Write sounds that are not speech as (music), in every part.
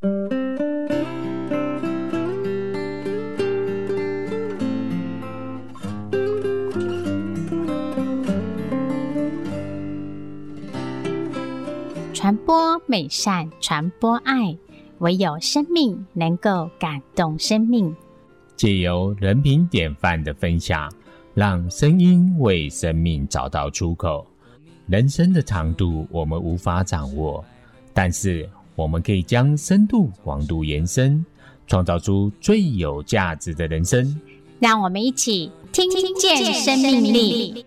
传播美善，传播爱，唯有生命能够感动生命。借由人品典范的分享，让声音为生命找到出口。人生的长度我们无法掌握，但是我们可以将深度、广度延伸，创造出最有价值的人生。让我们一起听见生命力。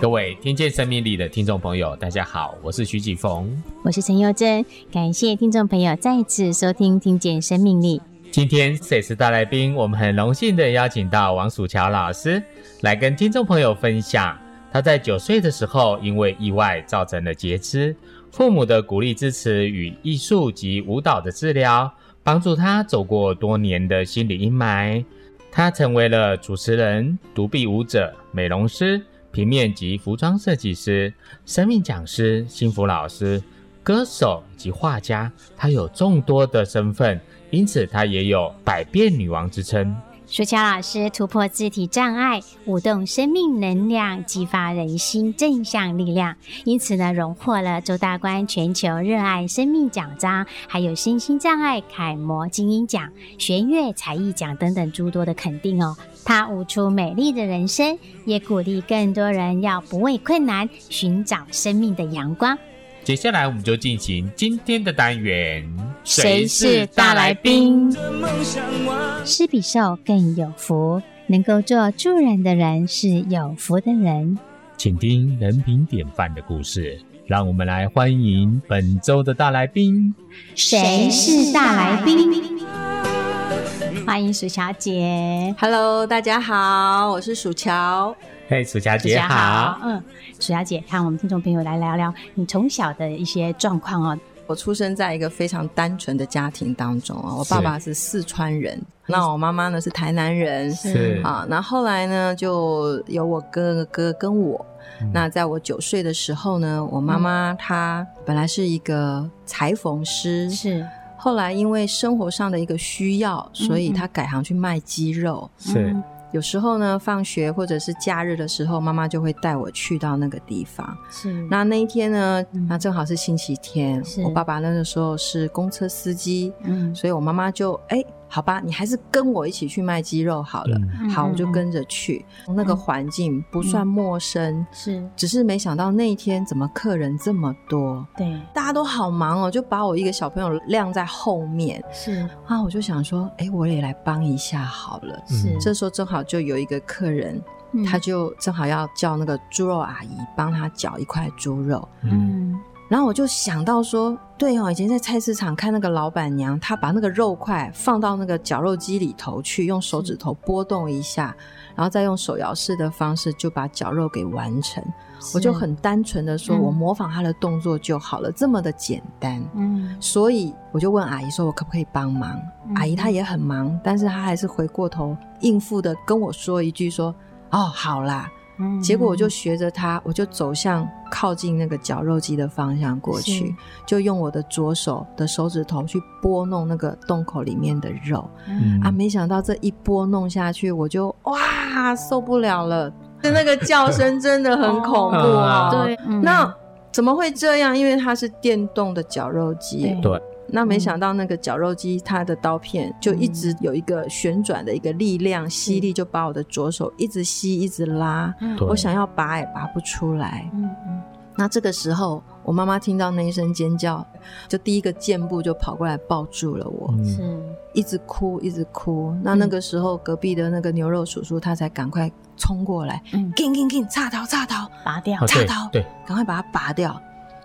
各位听见生命力的听众朋友，大家好，我是徐启逢，我是陈佑珍，感谢听众朋友再次收听《听见生命力》。今天这次大来宾，我们很荣幸的邀请到王曙乔老师来跟听众朋友分享，他在九岁的时候因为意外造成了截肢，父母的鼓励支持与艺术及舞蹈的治疗，帮助他走过多年的心理阴霾，他成为了主持人、独臂舞者、美容师。平面及服装设计师、生命讲师、幸福老师、歌手及画家，他有众多的身份，因此她也有百变女王之称。舒乔老师突破肢体障碍，舞动生命能量，激发人心正向力量，因此呢，荣获了周大观全球热爱生命奖章，还有身心障碍楷模精英奖、弦乐才艺奖等等诸多的肯定哦。他舞出美丽的人生，也鼓励更多人要不畏困难，寻找生命的阳光。接下来，我们就进行今天的单元。谁是大来宾？施比受更有福，能够做助人的人是有福的人。请听人品典范的故事，让我们来欢迎本周的大来宾。谁是大来宾？欢迎鼠小姐，Hello，大家好，我是鼠乔。嘿，鼠小姐好。嗯，鼠小姐，看我们听众朋友来聊聊你从小的一些状况哦。我出生在一个非常单纯的家庭当中啊，我爸爸是四川人，那我妈妈呢是台南人，是啊。那后来呢，就有我哥哥跟我。嗯、那在我九岁的时候呢，我妈妈她本来是一个裁缝师，是。后来因为生活上的一个需要，所以她改行去卖鸡肉，是。有时候呢，放学或者是假日的时候，妈妈就会带我去到那个地方。是。那那一天呢，嗯、那正好是星期天，是我爸爸那个时候是公车司机，嗯，所以我妈妈就哎。欸好吧，你还是跟我一起去卖鸡肉好了。嗯、好，我就跟着去。嗯、那个环境不算陌生，是、嗯，只是没想到那一天怎么客人这么多？对，大家都好忙哦，就把我一个小朋友晾在后面。是啊，我就想说，哎，我也来帮一下好了。是，这时候正好就有一个客人，嗯、他就正好要叫那个猪肉阿姨帮他绞一块猪肉。嗯。然后我就想到说，对哦，以前在菜市场看那个老板娘，她把那个肉块放到那个绞肉机里头去，用手指头拨动一下，然后再用手摇式的方式就把绞肉给完成。我就很单纯的说，我模仿她的动作就好了，嗯、这么的简单。嗯，所以我就问阿姨说，我可不可以帮忙？嗯、阿姨她也很忙，但是她还是回过头应付的跟我说一句说，哦，好啦。结果我就学着他，我就走向靠近那个绞肉机的方向过去，就用我的左手的手指头去拨弄那个洞口里面的肉。嗯、啊，没想到这一拨弄下去，我就哇受不了了，那个叫声真的很恐怖啊！对，那怎么会这样？因为它是电动的绞肉机。对。那没想到那个绞肉机，它的刀片就一直有一个旋转的一个力量，嗯、吸力就把我的左手一直吸，一直拉。嗯、我想要拔也拔不出来。嗯嗯。那这个时候，我妈妈听到那一声尖叫，就第一个箭步就跑过来抱住了我，是，一直哭，一直哭。那那个时候，隔壁的那个牛肉叔叔他才赶快冲过来，嗯，紧紧紧，插刀插刀，拔掉，插刀，对，赶快把它拔掉。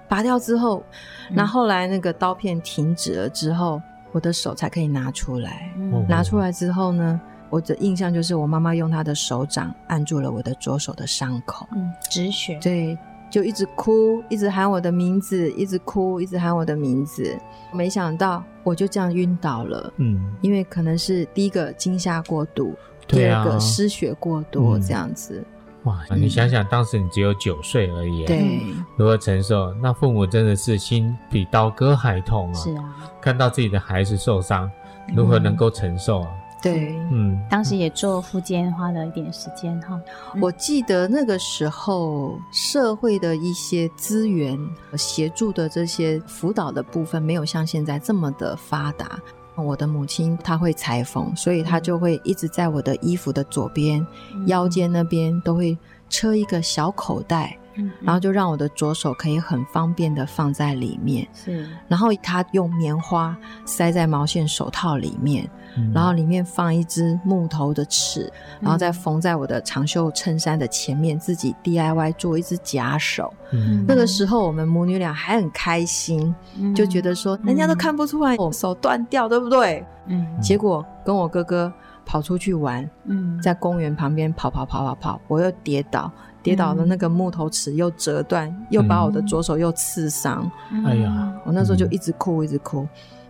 拔掉之后，那后来那个刀片停止了之后，我的手才可以拿出来。嗯、拿出来之后呢，我的印象就是我妈妈用她的手掌按住了我的左手的伤口，嗯，止血。对，就一直哭，一直喊我的名字，一直哭，一直喊我的名字。没想到我就这样晕倒了。嗯，因为可能是第一个惊吓过度，第二个失血过多这样子。哇，你想想，当时你只有九岁而已，对，如何承受？那父母真的是心比刀割还痛啊！是啊，看到自己的孩子受伤，如何能够承受啊？对，嗯，当时也做复健，花了一点时间哈。我记得那个时候，社会的一些资源协助的这些辅导的部分，没有像现在这么的发达。我的母亲她会裁缝，所以她就会一直在我的衣服的左边、嗯、腰间那边都会车一个小口袋，嗯，然后就让我的左手可以很方便的放在里面。是，然后他用棉花塞在毛线手套里面。然后里面放一支木头的尺，然后再缝在我的长袖衬衫的前面，自己 DIY 做一只假手。嗯，那个时候我们母女俩还很开心，就觉得说人家都看不出来我手断掉，对不对？嗯。结果跟我哥哥跑出去玩，嗯，在公园旁边跑跑跑跑跑，我又跌倒，跌倒了那个木头尺又折断，又把我的左手又刺伤。哎呀，我那时候就一直哭，一直哭。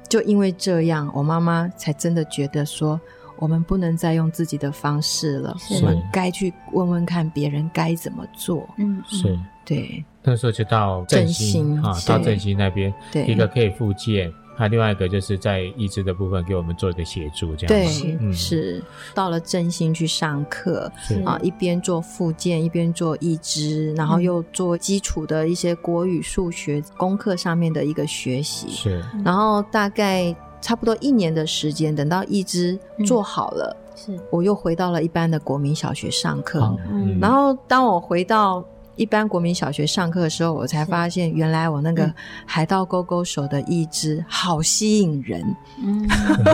就因为这样，我妈妈才真的觉得说，我们不能再用自己的方式了，我们该去问问看别人该怎么做。嗯，是，对。那时候就到振兴啊，到振兴那边，对，一个可以复健。还有另外一个就是在义肢的部分给我们做一个协助，这样子。对，嗯、是到了真心去上课啊，一边做复健，一边做义肢，然后又做基础的一些国语、数学功课上面的一个学习。是，然后大概差不多一年的时间，等到义肢做好了，是，我又回到了一般的国民小学上课。嗯，然后当我回到。一般国民小学上课的时候，我才发现原来我那个海盗勾勾手的一只好吸引人，嗯，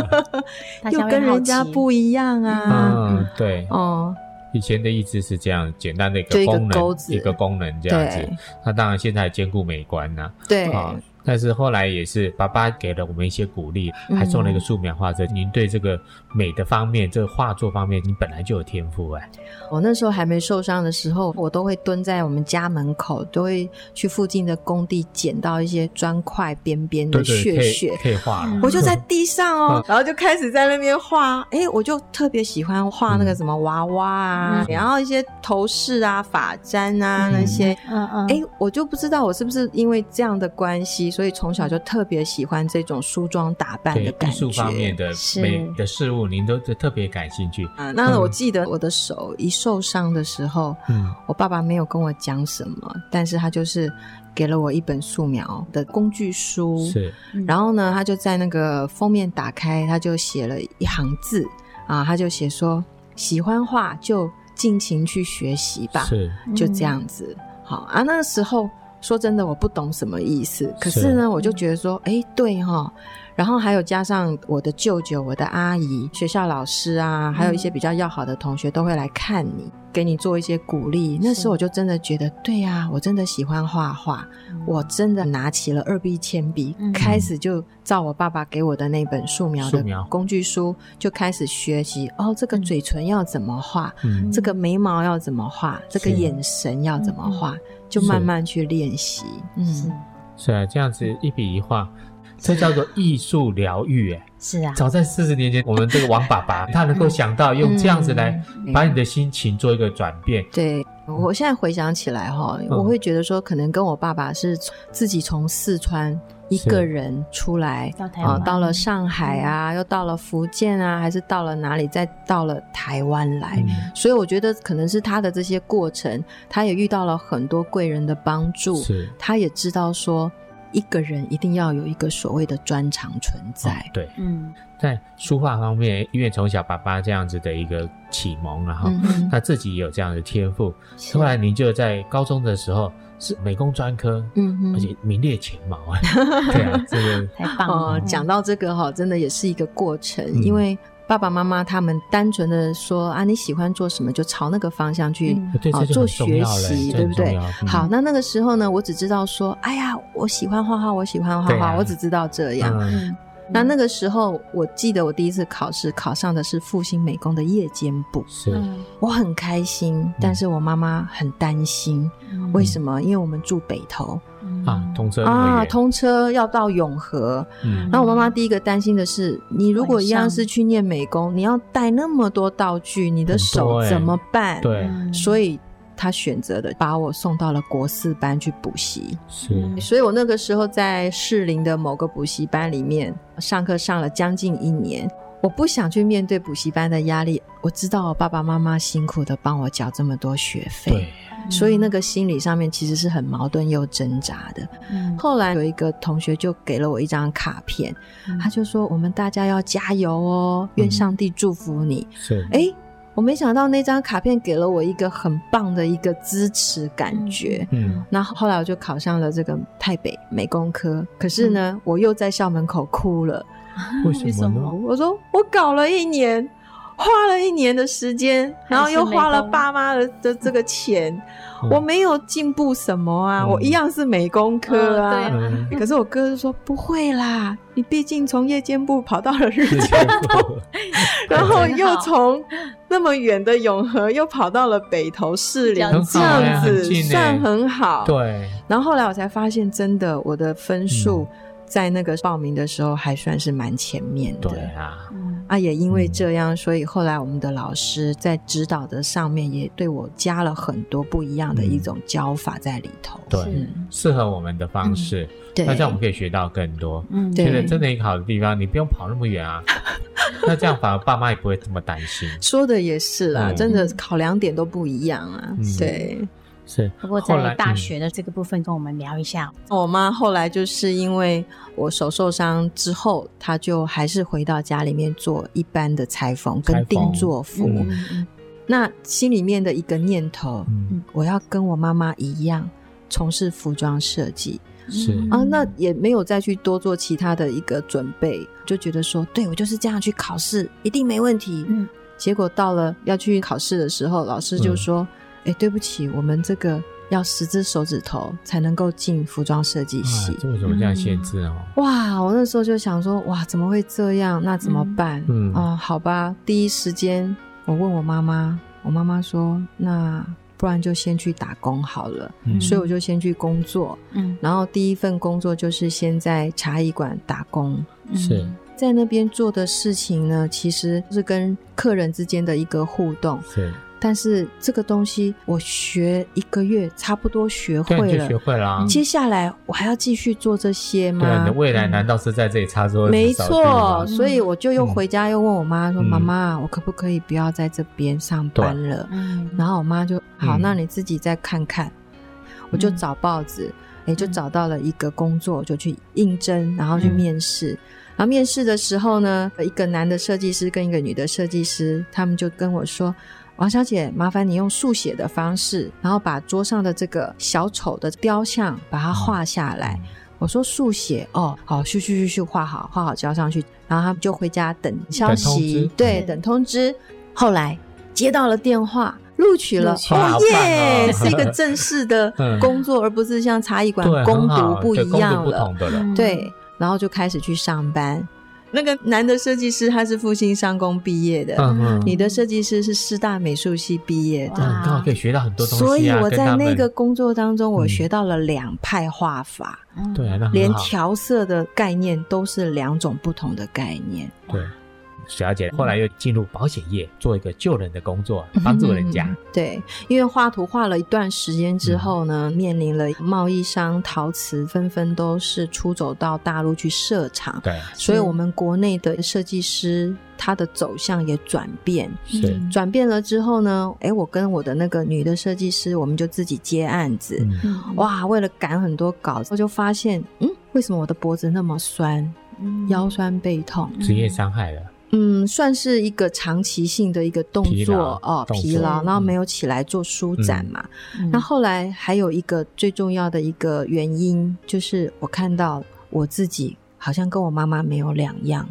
(laughs) 又跟人家不一样啊。嗯，对，哦，以前的一只是这样简单的一个功能，一个功能这样子。那当然现在兼顾美观呐，对。但是后来也是爸爸给了我们一些鼓励，还送了一个素描画册。您对这个美的方面，这个画作方面，你本来就有天赋哎。我那时候还没受伤的时候，我都会蹲在我们家门口，都会去附近的工地捡到一些砖块边边的屑屑，可以画。我就在地上哦，然后就开始在那边画。哎，我就特别喜欢画那个什么娃娃啊，然后一些头饰啊、发簪啊那些。嗯嗯。哎，我就不知道我是不是因为这样的关系。所以从小就特别喜欢这种梳妆打扮的感觉，艺术方面的美的事物，您都特别感兴趣啊。那我记得我的手一受伤的时候，嗯，我爸爸没有跟我讲什么，但是他就是给了我一本素描的工具书，是。然后呢，他就在那个封面打开，他就写了一行字啊，他就写说：“喜欢画就尽情去学习吧。”是，就这样子。好啊，那个时候。说真的，我不懂什么意思。可是呢，是我就觉得说，哎，对哈。然后还有加上我的舅舅、我的阿姨、学校老师啊，还有一些比较要好的同学都会来看你，给你做一些鼓励。那时候我就真的觉得，对呀，我真的喜欢画画。我真的拿起了二 B 铅笔，开始就照我爸爸给我的那本素描的工具书，就开始学习。哦，这个嘴唇要怎么画？这个眉毛要怎么画？这个眼神要怎么画？就慢慢去练习，嗯，是啊，这样子一笔一画，这叫做艺术疗愈，哎，(laughs) 是啊。早在四十年前，我们这个王爸爸 (laughs) 他能够想到用这样子来把你的心情做一个转变。对，我现在回想起来哈，我会觉得说，可能跟我爸爸是自己从四川。一个人出来啊，到了上海啊，又到了福建啊，还是到了哪里，再到了台湾来。嗯、所以我觉得可能是他的这些过程，他也遇到了很多贵人的帮助。是，他也知道说，一个人一定要有一个所谓的专长存在。哦、对，嗯，在书画方面，因为从小爸爸这样子的一个启蒙，然后他自己也有这样的天赋。是后来您就在高中的时候。是美工专科，嗯嗯，而且名列前茅啊！(laughs) 对啊，这个太棒了。讲到这个哈，真的也是一个过程，因为爸爸妈妈他们单纯的说啊，你喜欢做什么就朝那个方向去啊做学习，对不对？好，那那个时候呢，我只知道说，哎呀，我喜欢画画，我喜欢画画，我只知道这样。那那个时候，我记得我第一次考试考上的是复兴美工的夜间部，是，我很开心，但是我妈妈很担心，为什么？因为我们住北投，啊，通车啊，通车要到永和。嗯，然后我妈妈第一个担心的是，你如果一样是去念美工，你要带那么多道具，你的手怎么办？对，所以她选择的把我送到了国四班去补习。是，所以我那个时候在士林的某个补习班里面上课上了将近一年。我不想去面对补习班的压力，我知道我爸爸妈妈辛苦的帮我缴这么多学费，对，所以那个心理上面其实是很矛盾又挣扎的。嗯，后来有一个同学就给了我一张卡片，嗯，他就说：“我们大家要加油哦，愿上帝祝福你。”嗯，是，哎，我没想到那张卡片给了我一个很棒的一个支持感觉。嗯，那后来我就考上了这个台北美工科，可是呢，嗯，我又在校门口哭了。(laughs) 为什么呢？我说我搞了一年，花了一年的时间，然后又花了爸妈的的这个钱，我没有进步什么啊，我一样是美工科啊。(laughs) 可是我哥就说不会啦，你毕竟从夜间部跑到了日间部，(laughs) 然后又从那么远的永和又跑到了北投市里，这样子算很好。对。然后后来我才发现，真的我的分数。在那个报名的时候还算是蛮前面的，对啊，啊也因为这样，所以后来我们的老师在指导的上面也对我加了很多不一样的一种教法在里头，对，适合我们的方式，对，那这样我们可以学到更多。嗯，觉得真的一个好的地方，你不用跑那么远啊，(laughs) 那这样反而爸妈也不会这么担心。说的也是啦，真的考量点都不一样啊，对。是，不过在大学的这个部分，跟我们聊一下。我妈后来就是因为我手受伤之后，她就还是回到家里面做一般的裁缝跟定做服。嗯、那心里面的一个念头，嗯、我要跟我妈妈一样从事服装设计。是啊，那也没有再去多做其他的一个准备，就觉得说，对，我就是这样去考试，一定没问题。嗯，结果到了要去考试的时候，老师就说。嗯哎，对不起，我们这个要十只手指头才能够进服装设计系。这为什么这样限制哦？哇，我那时候就想说，哇，怎么会这样？那怎么办？嗯啊、呃，好吧。第一时间我问我妈妈，我妈妈说，那不然就先去打工好了。嗯，所以我就先去工作。嗯，然后第一份工作就是先在茶艺馆打工。是在那边做的事情呢，其实是跟客人之间的一个互动。是。但是这个东西我学一个月差不多学会了，学会了、啊。接下来我还要继续做这些吗？对，你的未来难道是在这里插座？没错，所以我就又回家又问我妈说：“妈妈、嗯，我可不可以不要在这边上班了？”然后我妈就：“好，那你自己再看看。嗯”我就找报纸，哎，就找到了一个工作，就去应征，然后去面试。嗯、然后面试的时候呢，一个男的设计师跟一个女的设计师，他们就跟我说。王小姐，麻烦你用速写的方式，然后把桌上的这个小丑的雕像把它画下来。嗯、我说速写哦，好，咻咻咻咻画好，画好交上去，然后他们就回家等消息，对，等通知。后来接到了电话，录取了，哦耶，(laughs) 是一个正式的工作，嗯、而不是像茶艺馆工读不一样了，对，然后就开始去上班。那个男的设计师他是复兴商工毕业的，嗯嗯，女的设计师是师大美术系毕业的，刚好可以学到很多东西啊。所以我在那个工作当中，我学到了两派画法，对，连调色的概念都是两种不同的概念，对。小姐后来又进入保险业，做一个救人的工作，帮助人家。嗯、对，因为画图画了一段时间之后呢，嗯、面临了贸易商陶瓷纷纷都是出走到大陆去设厂，对，所以我们国内的设计师他的走向也转变，是。转变了之后呢，哎，我跟我的那个女的设计师，我们就自己接案子，嗯、哇，为了赶很多稿子，我就发现，嗯，为什么我的脖子那么酸，嗯、腰酸背痛，职业伤害了。嗯，算是一个长期性的一个动作哦，疲劳，然后没有起来做舒展嘛。嗯、那后来还有一个最重要的一个原因，就是我看到我自己好像跟我妈妈没有两样，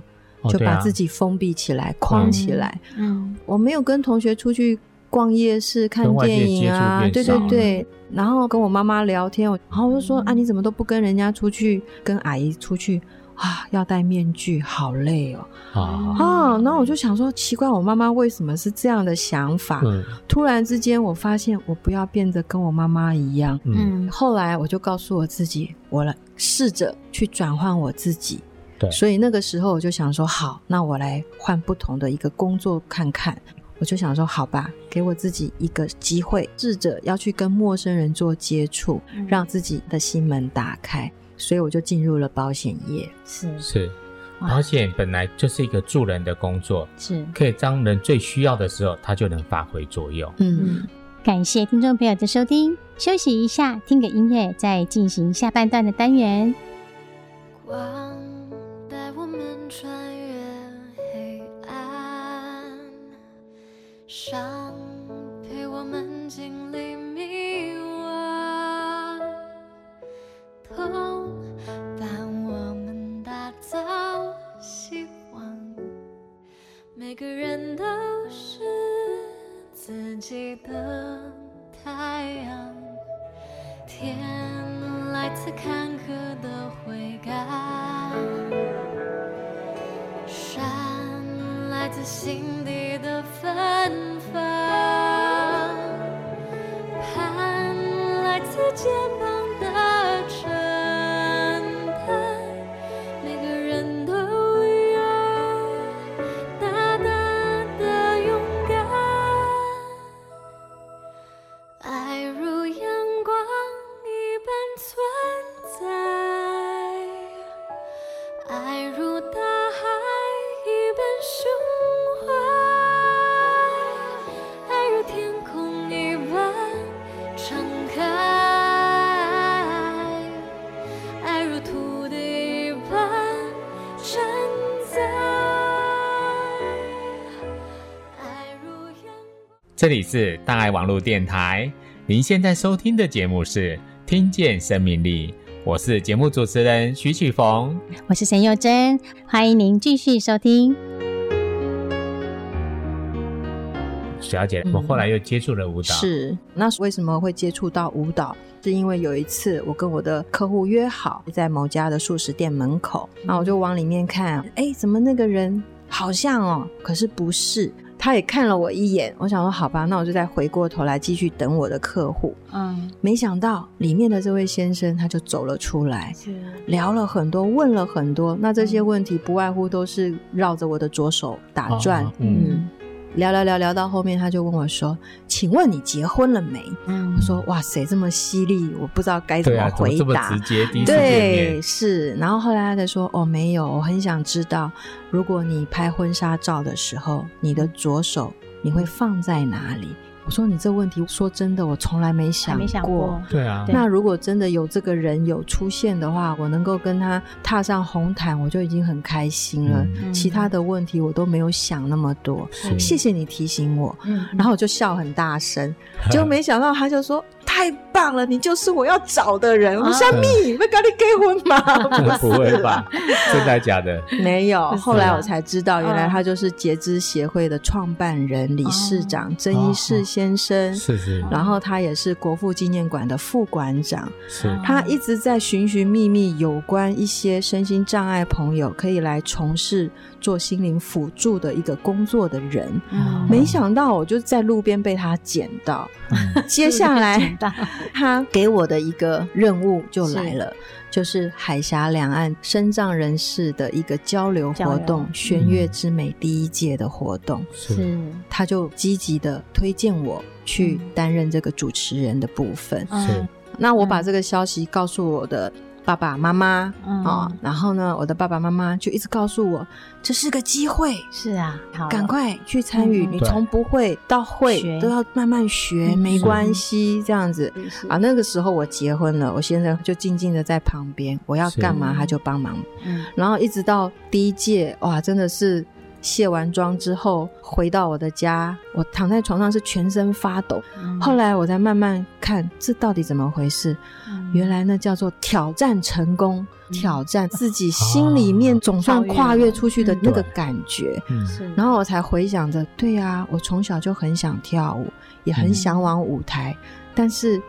就把自己封闭起来，框起来。嗯，我没有跟同学出去逛夜市看电影啊，对对对。然后跟我妈妈聊天，然后我就说啊，你怎么都不跟人家出去，跟阿姨出去？啊，要戴面具，好累哦。啊啊，然后我就想说，奇怪，我妈妈为什么是这样的想法？嗯突然之间，我发现我不要变得跟我妈妈一样。嗯，后来我就告诉我自己，我来试着去转换我自己。对所以那个时候我就想说，好，那我来换不同的一个工作看看。我就想说，好吧，给我自己一个机会，试着要去跟陌生人做接触，嗯让自己的心门打开。所以我就进入了保险业。是是，保险本来就是一个助人的工作，是，可以当人最需要的时候，它就能发挥作用。嗯，感谢听众朋友的收听，休息一下，听个音乐，再进行下半段的单元。光带我们穿越黑暗，伤陪我们经历个人都是自己的太阳。天来自坎坷的回甘，山来自心底里是大爱网络电台，您现在收听的节目是《听见生命力》，我是节目主持人徐启逢。我是陈幼珍，欢迎您继续收听。小姐，我后来又接触了舞蹈，是。那为什么会接触到舞蹈？是因为有一次我跟我的客户约好在某家的素食店门口，那我就往里面看，哎，怎么那个人好像哦，可是不是。他也看了我一眼，我想说好吧，那我就再回过头来继续等我的客户。嗯，没想到里面的这位先生他就走了出来，是聊了很多，问了很多。那这些问题不外乎都是绕着我的左手打转。嗯，聊聊聊聊到后面，他就问我说：“请问你结婚了没？”嗯我说：“哇塞，这么犀利，我不知道该怎么回答。直接？第一次对，是。然后后来他才说：“哦，没有，我很想知道，如果你拍婚纱照的时候，你的左手你会放在哪里？”我说：“你这问题，说真的，我从来没想还没想过。对啊，那如果真的有这个人有出现的话，我能够跟他踏上红毯，我就已经很开心了。嗯其他的问题我都没有想那么多。谢谢你提醒我。嗯，然后我就笑很大声，(laughs) 结果没想到他就说：“太棒了，你就是我要找的人。”我说：“小蜜，会跟你结婚吗？” (laughs) 不会吧？(laughs) 真的假的？没有。后来我才知道，嗯原来他就是截肢协会的创办人、理事长曾一世先生。是是然后他也是国父纪念馆的副馆长。是，他一直在寻寻觅觅有关一些身心障碍朋友可以来从事做心灵辅助的一个工作的人。嗯没想到我就在路边被他捡到，接下来 (laughs) 他给我的一个任务就来了，就是海峡两岸深藏人士的一个交流活动——弦乐之美第一届的活动。是是。他就积极的推荐我去担任这个主持人的部分。是，那我把这个消息告诉我的爸爸妈妈嗯。啊，然后呢，我的爸爸妈妈就一直告诉我，这是个机会，是啊，好。赶快去参与。嗯。你从不会到会都要慢慢学，嗯。没关系，这样子。啊。那个时候我结婚了，我先生就静静的在旁边，我要干嘛他就帮忙。嗯。然后一直到第一届，哇，真的是卸完妆之后回到我的家，我躺在床上是全身发抖。嗯后来我才慢慢看这到底怎么回事，嗯原来那叫做挑战成功，嗯挑战自己心里面总算跨越出去的那个感觉。嗯然后我才回想着，对啊，我从小就很想跳舞，也很向往舞台，但是。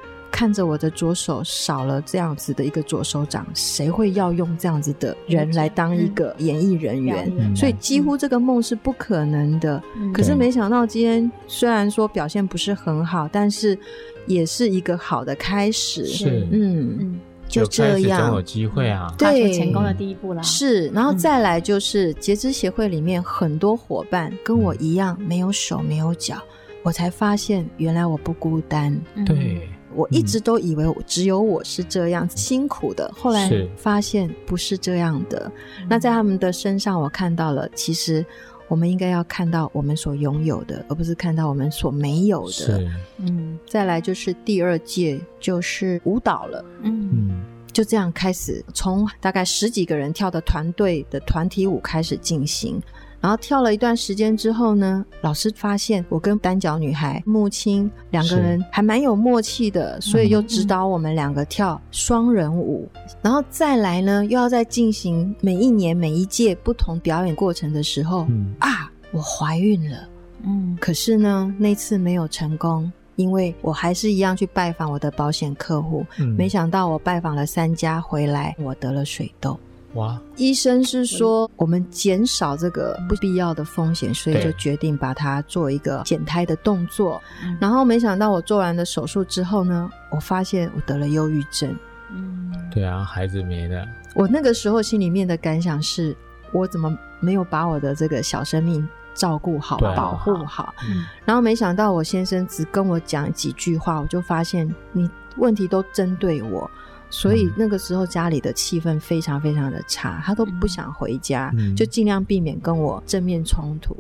看着我的左手少了这样子的一个左手掌，谁会要用这样子的人来当一个演艺人员？嗯、所以几乎这个梦是不可能的。嗯、可是没想到今天虽然说表现不是很好，但是也是一个好的开始。是，嗯。嗯就这样，总有机会啊！对，成功的第一步啦。是，然后再来就是截肢协会里面很多伙伴跟我一样没有手没有脚，我才发现原来我不孤单。对，我一直都以为只有我是这样辛苦的，后来发现不是这样的。那在他们的身上，我看到了，其实我们应该要看到我们所拥有的，而不是看到我们所没有的。嗯。再来就是第二届就是舞蹈了，嗯。就这样开始，从大概十几个人跳的团队的团体舞开始进行，然后跳了一段时间之后呢，老师发现我跟单脚女孩木青两个人还蛮有默契的，所以又指导我们两个跳双人舞，嗯、然后再来呢，又要再进行每一年每一届不同表演过程的时候，嗯、啊，我怀孕了，嗯，可是呢，那次没有成功。因为我还是一样去拜访我的保险客户，嗯、没想到我拜访了三家回来，我得了水痘。哇！医生是说我们减少这个不必要的风险，所以就决定把它做一个减胎的动作。然后没想到我做完了手术之后呢，我发现我得了忧郁症。嗯，对啊，孩子没了。我那个时候心里面的感想是，我怎么没有把我的这个小生命照顾好，啊、保护好，嗯、然后没想到我先生只跟我讲几句话，我就发现你问题都针对我，所以那个时候家里的气氛非常非常的差，他都不想回家，嗯、就尽量避免跟我正面冲突。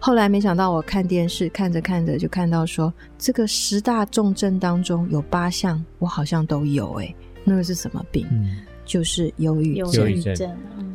后来没想到我看电视看着看着就看到说，这个十大重症当中有八项我好像都有，诶，那个是什么病？嗯、就是忧郁症。忧郁症，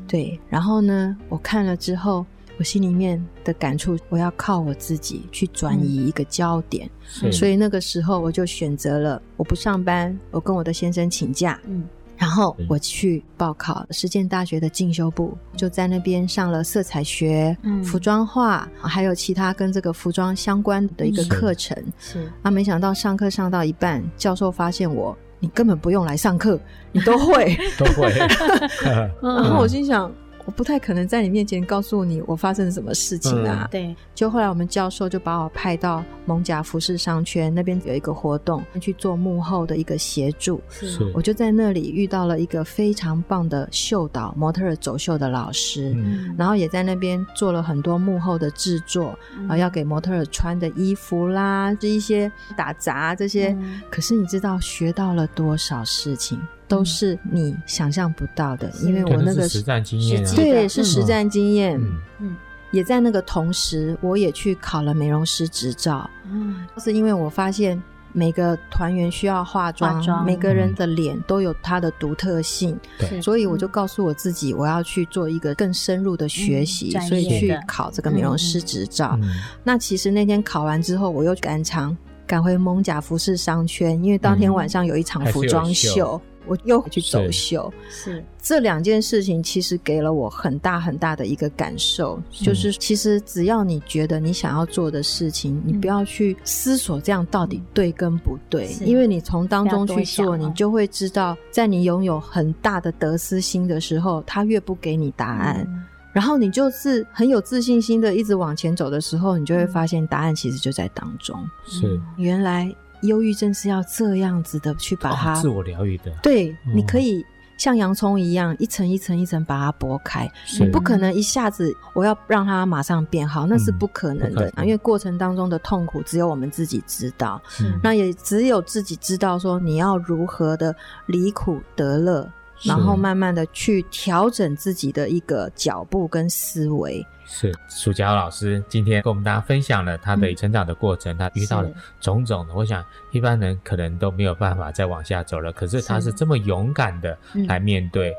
对。然后呢，我看了之后。我心里面的感触，我要靠我自己去转移一个焦点，嗯、所以那个时候我就选择了我不上班，我跟我的先生请假，嗯，然后我去报考实践大学的进修部，就在那边上了色彩学、嗯、服装画，还有其他跟这个服装相关的一个课程。是啊，没想到上课上到一半，教授发现我，你根本不用来上课，你都会，都会。(laughs) (laughs) 然后我心想。我不太可能在你面前告诉你我发生了什么事情啊。嗯、对，就后来我们教授就把我派到蒙甲服饰商圈那边有一个活动，去做幕后的一个协助。是，我就在那里遇到了一个非常棒的秀导、模特儿走秀的老师，嗯、然后也在那边做了很多幕后的制作，啊、嗯，要给模特儿穿的衣服啦，这一些打杂这些。嗯、可是你知道学到了多少事情？都是你想象不到的，因为我那个实战经验，对，是实战经验。嗯，也在那个同时，我也去考了美容师执照。嗯，是因为我发现每个团员需要化妆，每个人的脸都有它的独特性，对，所以我就告诉我自己，我要去做一个更深入的学习，所以去考这个美容师执照。那其实那天考完之后，我又赶场赶回蒙甲服饰商圈，因为当天晚上有一场服装秀。我又回去走秀，是，是这两件事情，其实给了我很大很大的一个感受，就是其实只要你觉得你想要做的事情，嗯、你不要去思索这样到底对跟不对，因为你从当中去做，你就会知道，在你拥有很大的得失心的时候，他越不给你答案，嗯、然后你就是很有自信心的一直往前走的时候，你就会发现答案其实就在当中，是。原来。忧郁症是要这样子的去把它、哦、自我疗愈的，对，嗯、你可以像洋葱一样一层一层一层把它剥开，你不可能一下子我要让它马上变好，那是不可能的，嗯、因为过程当中的痛苦只有我们自己知道，嗯、那也只有自己知道说你要如何的离苦得乐，是然后慢慢的去调整自己的一个脚步跟思维。是苏佳老师今天跟我们大家分享了他的成长的过程，嗯、他遇到了种种的，我想一般人可能都没有办法再往下走了。可是他是这么勇敢的来面对、嗯、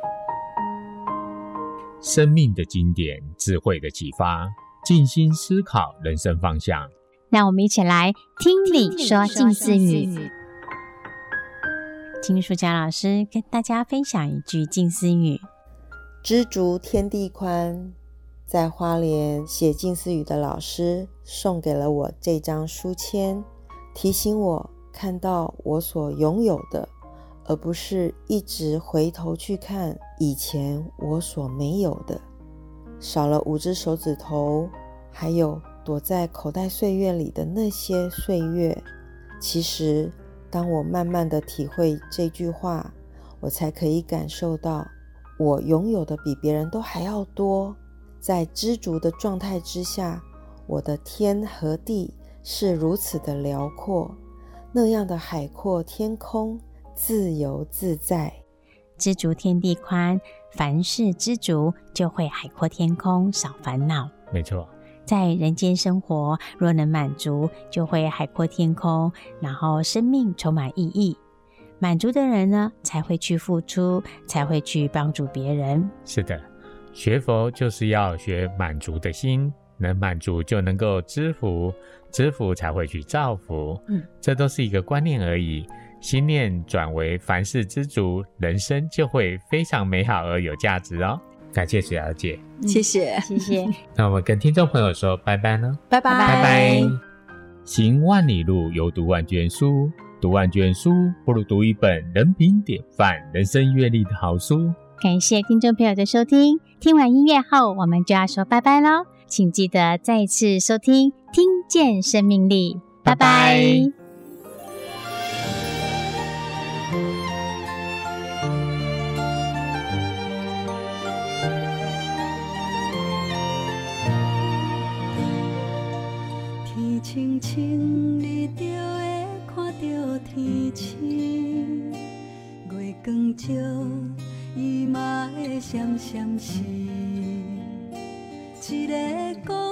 生命的经典、智慧的启发，静心思考人生方向。那我们一起来听你说静思语，听苏佳老师跟大家分享一句静思语：知足天地宽。在花莲写静思语的老师送给了我这张书签，提醒我看到我所拥有的，而不是一直回头去看以前我所没有的。少了五只手指头，还有躲在口袋岁月里的那些岁月。其实，当我慢慢的体会这句话，我才可以感受到，我拥有的比别人都还要多。在知足的状态之下，我的天和地是如此的辽阔，那样的海阔天空，自由自在。知足天地宽，凡事知足，就会海阔天空，少烦恼。没错。在人间生活，若能满足，就会海阔天空，然后生命充满意义。满足的人呢，才会去付出，才会去帮助别人。是的，学佛就是要学满足的心，能满足就能够知福，知福才会去造福。嗯，这都是一个观念而已。心念转为凡事知足，人生就会非常美好而有价值哦。感谢水瑶姐，谢谢谢谢。(laughs) 那我们跟听众朋友说拜拜呢，拜拜拜拜。行万里路，犹读万卷书，读万卷书不如读一本人品典范、人生阅历的好书。感谢听众朋友的收听，听完音乐后，我们就要说拜拜喽，请记得再次收听《听见生命力》，拜拜。拜拜清清，你就会看到天星，月光照，伊嘛会闪闪闪。一个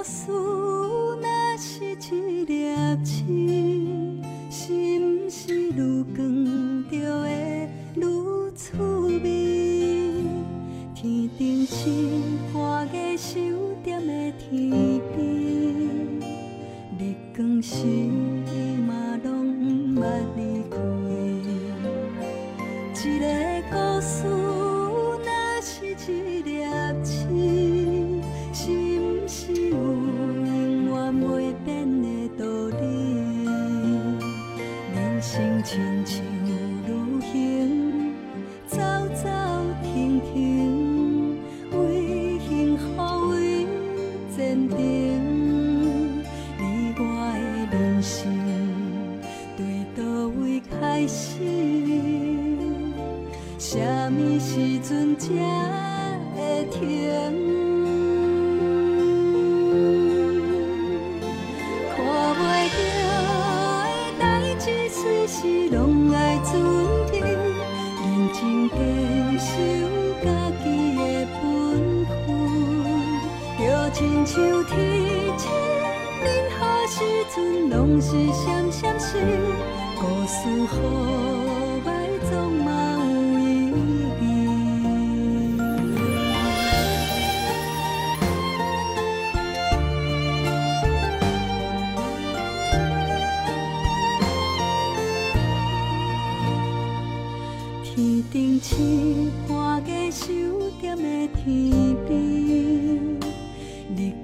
对叨位开始，什么时阵才会停？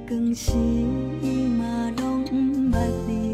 光是。有情。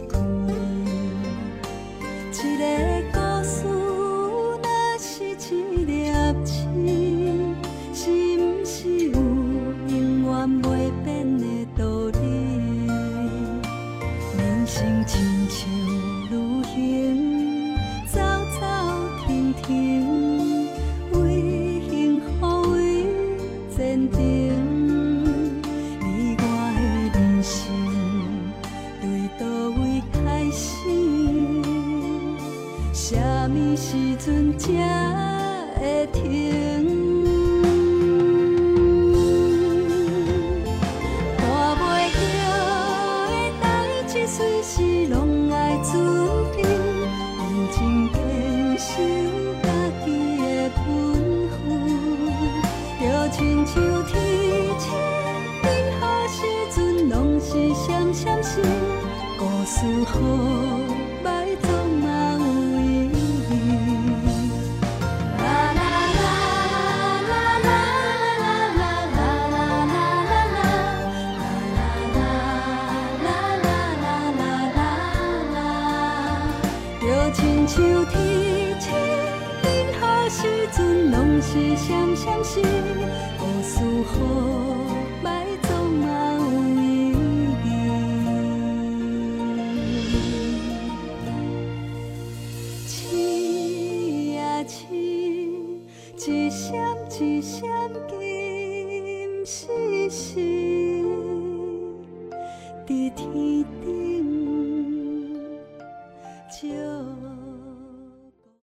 亲像天星，任何时阵拢是闪闪闪，故